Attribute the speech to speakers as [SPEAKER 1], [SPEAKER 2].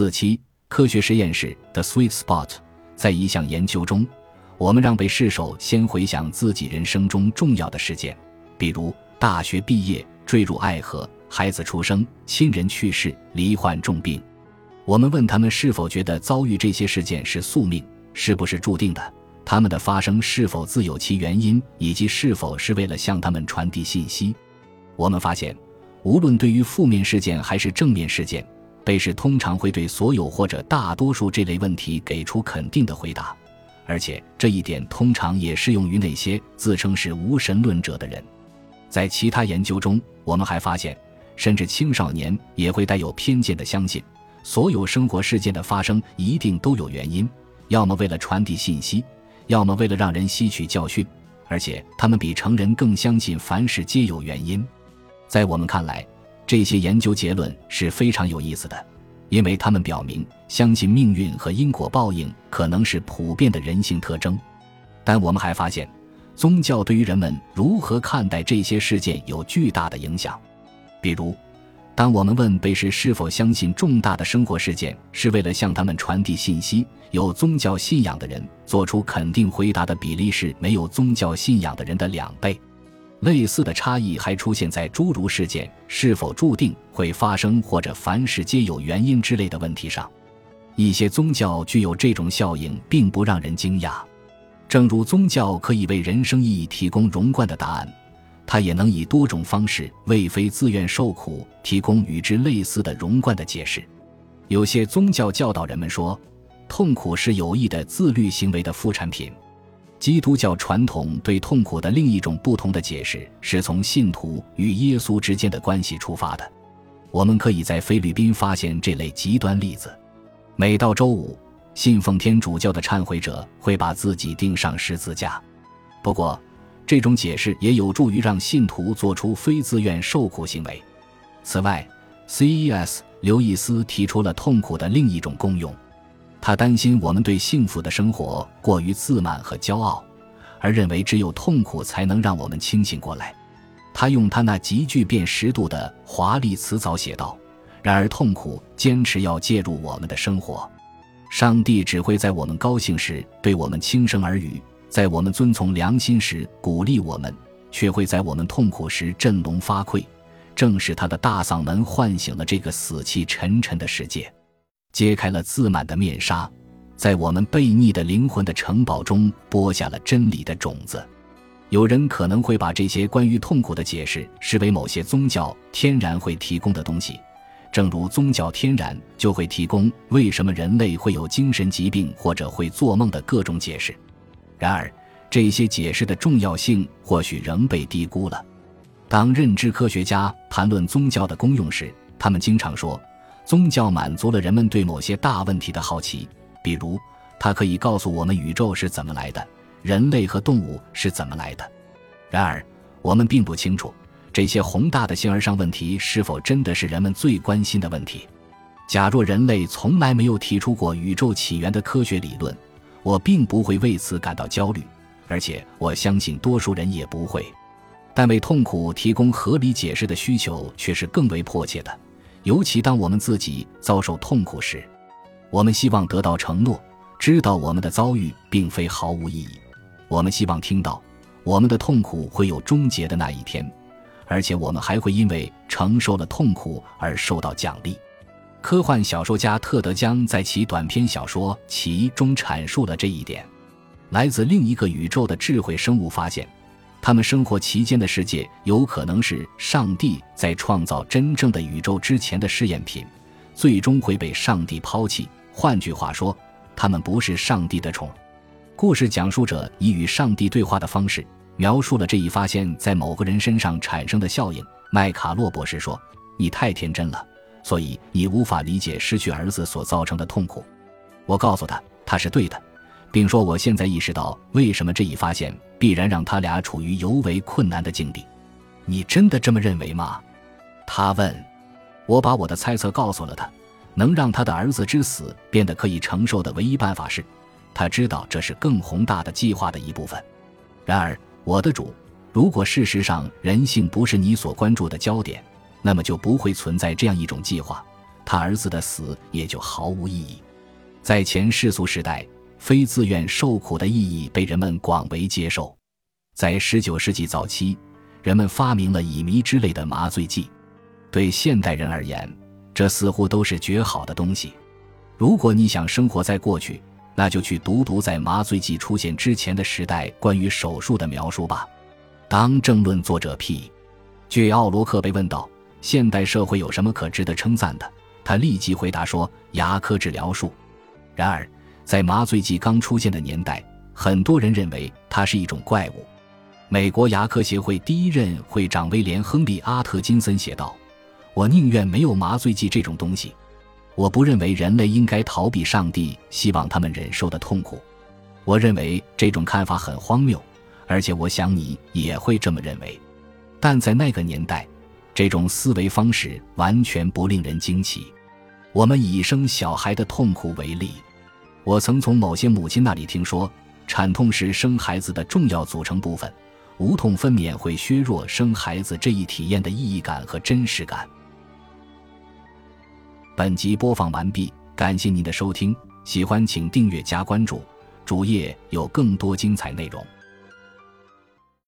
[SPEAKER 1] 四七科学实验室的 Sweet Spot，在一项研究中，我们让被试手先回想自己人生中重要的事件，比如大学毕业、坠入爱河、孩子出生、亲人去世、罹患重病。我们问他们是否觉得遭遇这些事件是宿命，是不是注定的？他们的发生是否自有其原因，以及是否是为了向他们传递信息？我们发现，无论对于负面事件还是正面事件，被试通常会对所有或者大多数这类问题给出肯定的回答，而且这一点通常也适用于那些自称是无神论者的人。在其他研究中，我们还发现，甚至青少年也会带有偏见的相信。所有生活事件的发生一定都有原因，要么为了传递信息，要么为了让人吸取教训，而且他们比成人更相信凡事皆有原因。在我们看来，这些研究结论是非常有意思的，因为他们表明相信命运和因果报应可能是普遍的人性特征。但我们还发现，宗教对于人们如何看待这些事件有巨大的影响，比如。当我们问被试是否相信重大的生活事件是为了向他们传递信息，有宗教信仰的人做出肯定回答的比例是没有宗教信仰的人的两倍。类似的差异还出现在诸如事件是否注定会发生或者凡事皆有原因之类的问题上。一些宗教具有这种效应，并不让人惊讶。正如宗教可以为人生意义提供融贯的答案。他也能以多种方式为非自愿受苦提供与之类似的融贯的解释。有些宗教教导人们说，痛苦是有益的自律行为的副产品。基督教传统对痛苦的另一种不同的解释是从信徒与耶稣之间的关系出发的。我们可以在菲律宾发现这类极端例子。每到周五，信奉天主教的忏悔者会把自己钉上十字架。不过，这种解释也有助于让信徒做出非自愿受苦行为。此外，C.E.S. 刘易斯提出了痛苦的另一种功用。他担心我们对幸福的生活过于自满和骄傲，而认为只有痛苦才能让我们清醒过来。他用他那极具辨识度的华丽词藻写道：“然而，痛苦坚持要介入我们的生活。上帝只会在我们高兴时对我们轻声耳语。”在我们遵从良心时鼓励我们，却会在我们痛苦时振聋发聩。正是他的大嗓门唤醒了这个死气沉沉的世界，揭开了自满的面纱，在我们悖逆的灵魂的城堡中播下了真理的种子。有人可能会把这些关于痛苦的解释视为某些宗教天然会提供的东西，正如宗教天然就会提供为什么人类会有精神疾病或者会做梦的各种解释。然而，这些解释的重要性或许仍被低估了。当认知科学家谈论宗教的功用时，他们经常说，宗教满足了人们对某些大问题的好奇，比如，它可以告诉我们宇宙是怎么来的，人类和动物是怎么来的。然而，我们并不清楚这些宏大的形而上问题是否真的是人们最关心的问题。假若人类从来没有提出过宇宙起源的科学理论，我并不会为此感到焦虑，而且我相信多数人也不会。但为痛苦提供合理解释的需求却是更为迫切的，尤其当我们自己遭受痛苦时。我们希望得到承诺，知道我们的遭遇并非毫无意义。我们希望听到我们的痛苦会有终结的那一天，而且我们还会因为承受了痛苦而受到奖励。科幻小说家特德·江在其短篇小说《其》中阐述了这一点。来自另一个宇宙的智慧生物发现，他们生活其间的世界有可能是上帝在创造真正的宇宙之前的试验品，最终会被上帝抛弃。换句话说，他们不是上帝的宠。故事讲述者以与上帝对话的方式描述了这一发现在某个人身上产生的效应。麦卡洛博士说：“你太天真了。”所以你无法理解失去儿子所造成的痛苦。我告诉他他是对的，并说我现在意识到为什么这一发现必然让他俩处于尤为困难的境地。你真的这么认为吗？他问。我把我的猜测告诉了他。能让他的儿子之死变得可以承受的唯一办法是，他知道这是更宏大的计划的一部分。然而，我的主，如果事实上人性不是你所关注的焦点。那么就不会存在这样一种计划，他儿子的死也就毫无意义。在前世俗时代，非自愿受苦的意义被人们广为接受。在十九世纪早期，人们发明了乙醚之类的麻醉剂。对现代人而言，这似乎都是绝好的东西。如果你想生活在过去，那就去读读在麻醉剂出现之前的时代关于手术的描述吧。当政论作者 P. 据奥罗克被问到现代社会有什么可值得称赞的，他立即回答说：“牙科治疗术。”然而，在麻醉剂刚出现的年代，很多人认为它是一种怪物。美国牙科协会第一任会长威廉·亨利·阿特金森写道：“我宁愿没有麻醉剂这种东西。我不认为人类应该逃避上帝希望他们忍受的痛苦。我认为这种看法很荒谬，而且我想你也会这么认为。但在那个年代，这种思维方式完全不令人惊奇。我们以生小孩的痛苦为例，我曾从某些母亲那里听说，产痛是生孩子的重要组成部分。”无痛分娩会削弱生孩子这一体验的意义感和真实感。本集播放完毕，感谢您的收听，喜欢请订阅加关注，主页有更多精彩内容。